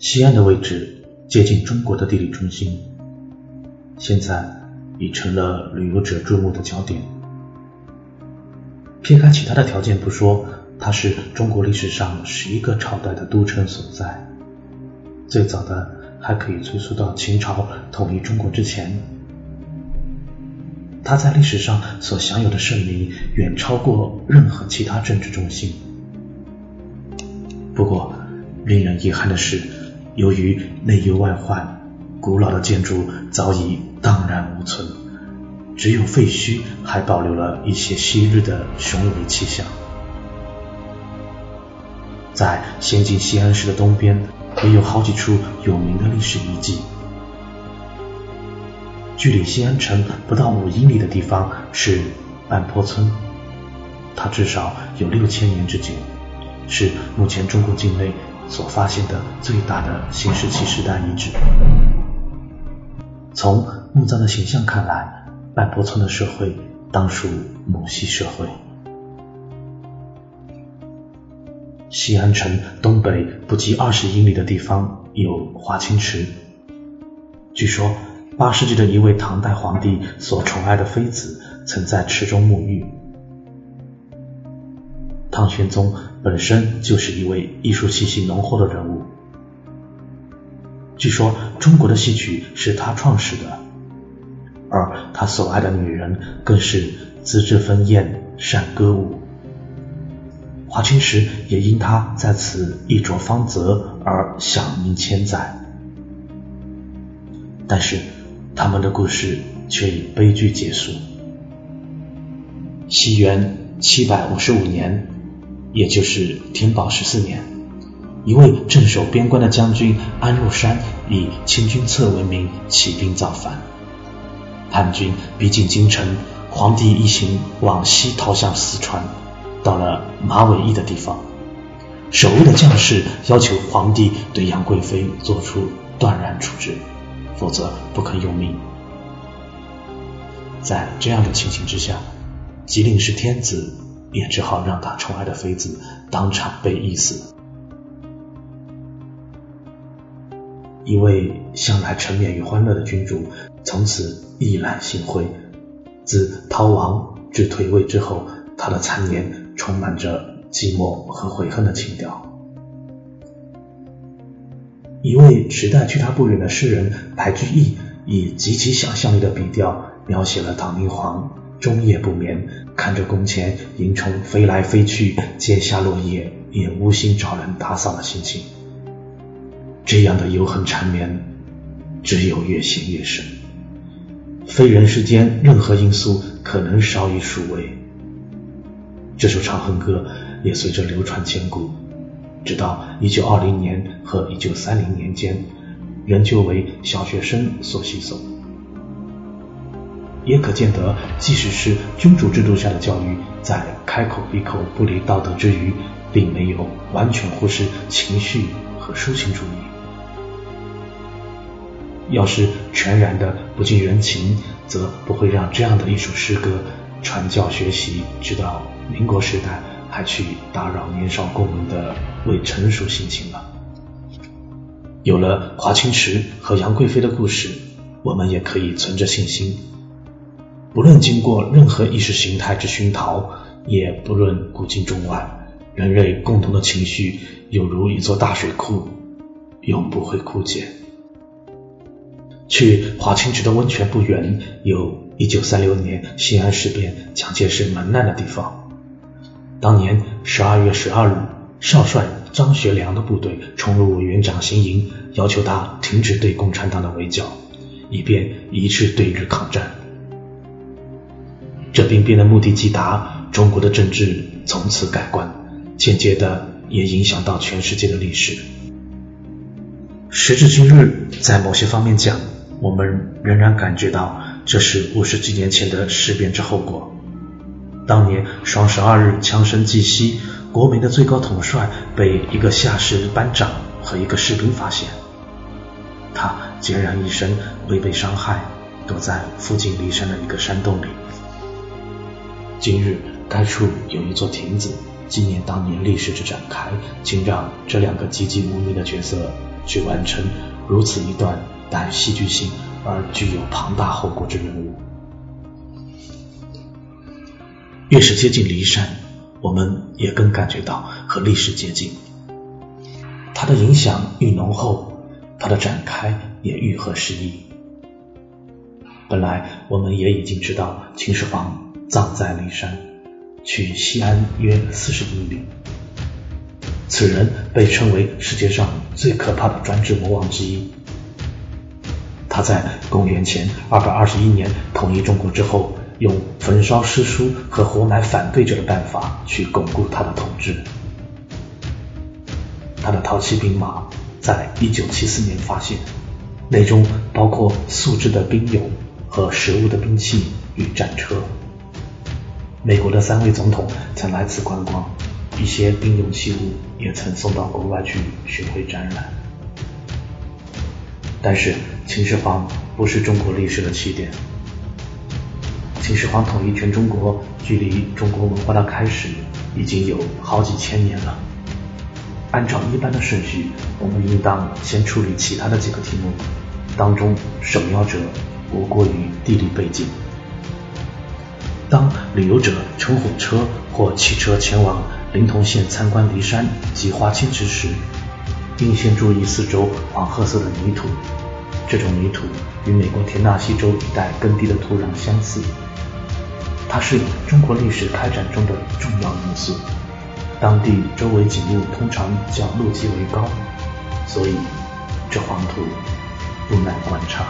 西安的位置接近中国的地理中心，现在已成了旅游者注目的焦点。撇开其他的条件不说，它是中国历史上十一个朝代的都城所在，最早的还可以追溯到秦朝统一中国之前。它在历史上所享有的盛名远超过任何其他政治中心。不过，令人遗憾的是，由于内忧外患，古老的建筑早已荡然无存。只有废墟还保留了一些昔日的雄伟气象。在先进西安市的东边，也有好几处有名的历史遗迹。距离西安城不到五英里的地方是半坡村，它至少有六千年之久，是目前中国境内所发现的最大的新石器时代遗址。从墓葬的形象看来，半坡村的社会当属母系社会。西安城东北不及二十英里的地方有华清池，据说八世纪的一位唐代皇帝所宠爱的妃子曾在池中沐浴。唐玄宗本身就是一位艺术气息浓厚的人物，据说中国的戏曲是他创始的。而他所爱的女人更是资质丰艳，善歌舞。华清池也因他在此衣着芳泽而响名千载。但是他们的故事却以悲剧结束。西元七百五十五年，也就是天宝十四年，一位镇守边关的将军安禄山以清君侧为名起兵造反。叛军逼近京城，皇帝一行往西逃向四川，到了马嵬驿的地方，守卫的将士要求皇帝对杨贵妃做出断然处置，否则不肯用命。在这样的情形之下，吉林是天子也只好让他宠爱的妃子当场被缢死。一位向来沉湎于欢乐的君主。从此意懒心灰，自逃亡至退位之后，他的残年充满着寂寞和悔恨的情调。一位时代距他不远的诗人白居易，以极其想象力的笔调，描写了唐明皇终夜不眠，看着宫前萤虫飞来飞去，阶下落叶也无心找人打扫的心情。这样的忧恨缠绵，只有越陷越深。非人世间任何因素可能稍以数位。这首《长恨歌》也随着流传千古，直到一九二零年和一九三零年间，仍旧为小学生所吸诵。也可见得，即使是君主制度下的教育，在开口闭口不离道德之余，并没有完全忽视情绪和抒情主义。要是全然的不近人情，则不会让这样的一首诗歌传教学习，直到民国时代还去打扰年少公民的未成熟心情了。有了华清池和杨贵妃的故事，我们也可以存着信心，不论经过任何意识形态之熏陶，也不论古今中外，人类共同的情绪有如一座大水库，永不会枯竭。去华清池的温泉不远，有一九三六年西安事变蒋介石门难的地方。当年十二月十二日，少帅张学良的部队冲入委员长行营，要求他停止对共产党的围剿，以便一致对日抗战。这兵变的目的既达，中国的政治从此改观，间接的也影响到全世界的历史。时至今日，在某些方面讲，我们仍然感觉到这是五十几年前的事变之后果。当年双十二日枪声既息，国民的最高统帅被一个下士班长和一个士兵发现，他孑然一身，未被伤害，躲在附近骊山的一个山洞里。今日该处有一座亭子，纪念当年历史之展开，请让这两个籍籍无名的角色去完成如此一段带戏剧性而具有庞大后果之任务。越是接近骊山，我们也更感觉到和历史接近。它的影响愈浓厚，它的展开也愈合时宜。本来我们也已经知道秦始皇葬在骊山，距西安约四十英里。此人被称为世界上最可怕的专制魔王之一。他在公元前二百二十一年统一中国之后。用焚烧诗书和活埋反对者的办法去巩固他的统治。他的陶器兵马在一九七四年发现，内中包括素制的兵俑和实物的兵器与战车。美国的三位总统曾来此观光，一些兵俑器物也曾送到国外去巡回展览。但是秦始皇不是中国历史的起点。秦始皇统一全中国，距离中国文化的开始已经有好几千年了。按照一般的顺序，我们应当先处理其他的几个题目，当中首要者无过于地理背景。当旅游者乘火车或汽车前往临潼县参观骊山及花青池时，应先注意四周黄褐色的泥土，这种泥土与美国田纳西州一带耕地的土壤相似。它是中国历史开展中的重要因素。当地周围景物通常较陆基为高，所以这黄土不难观察。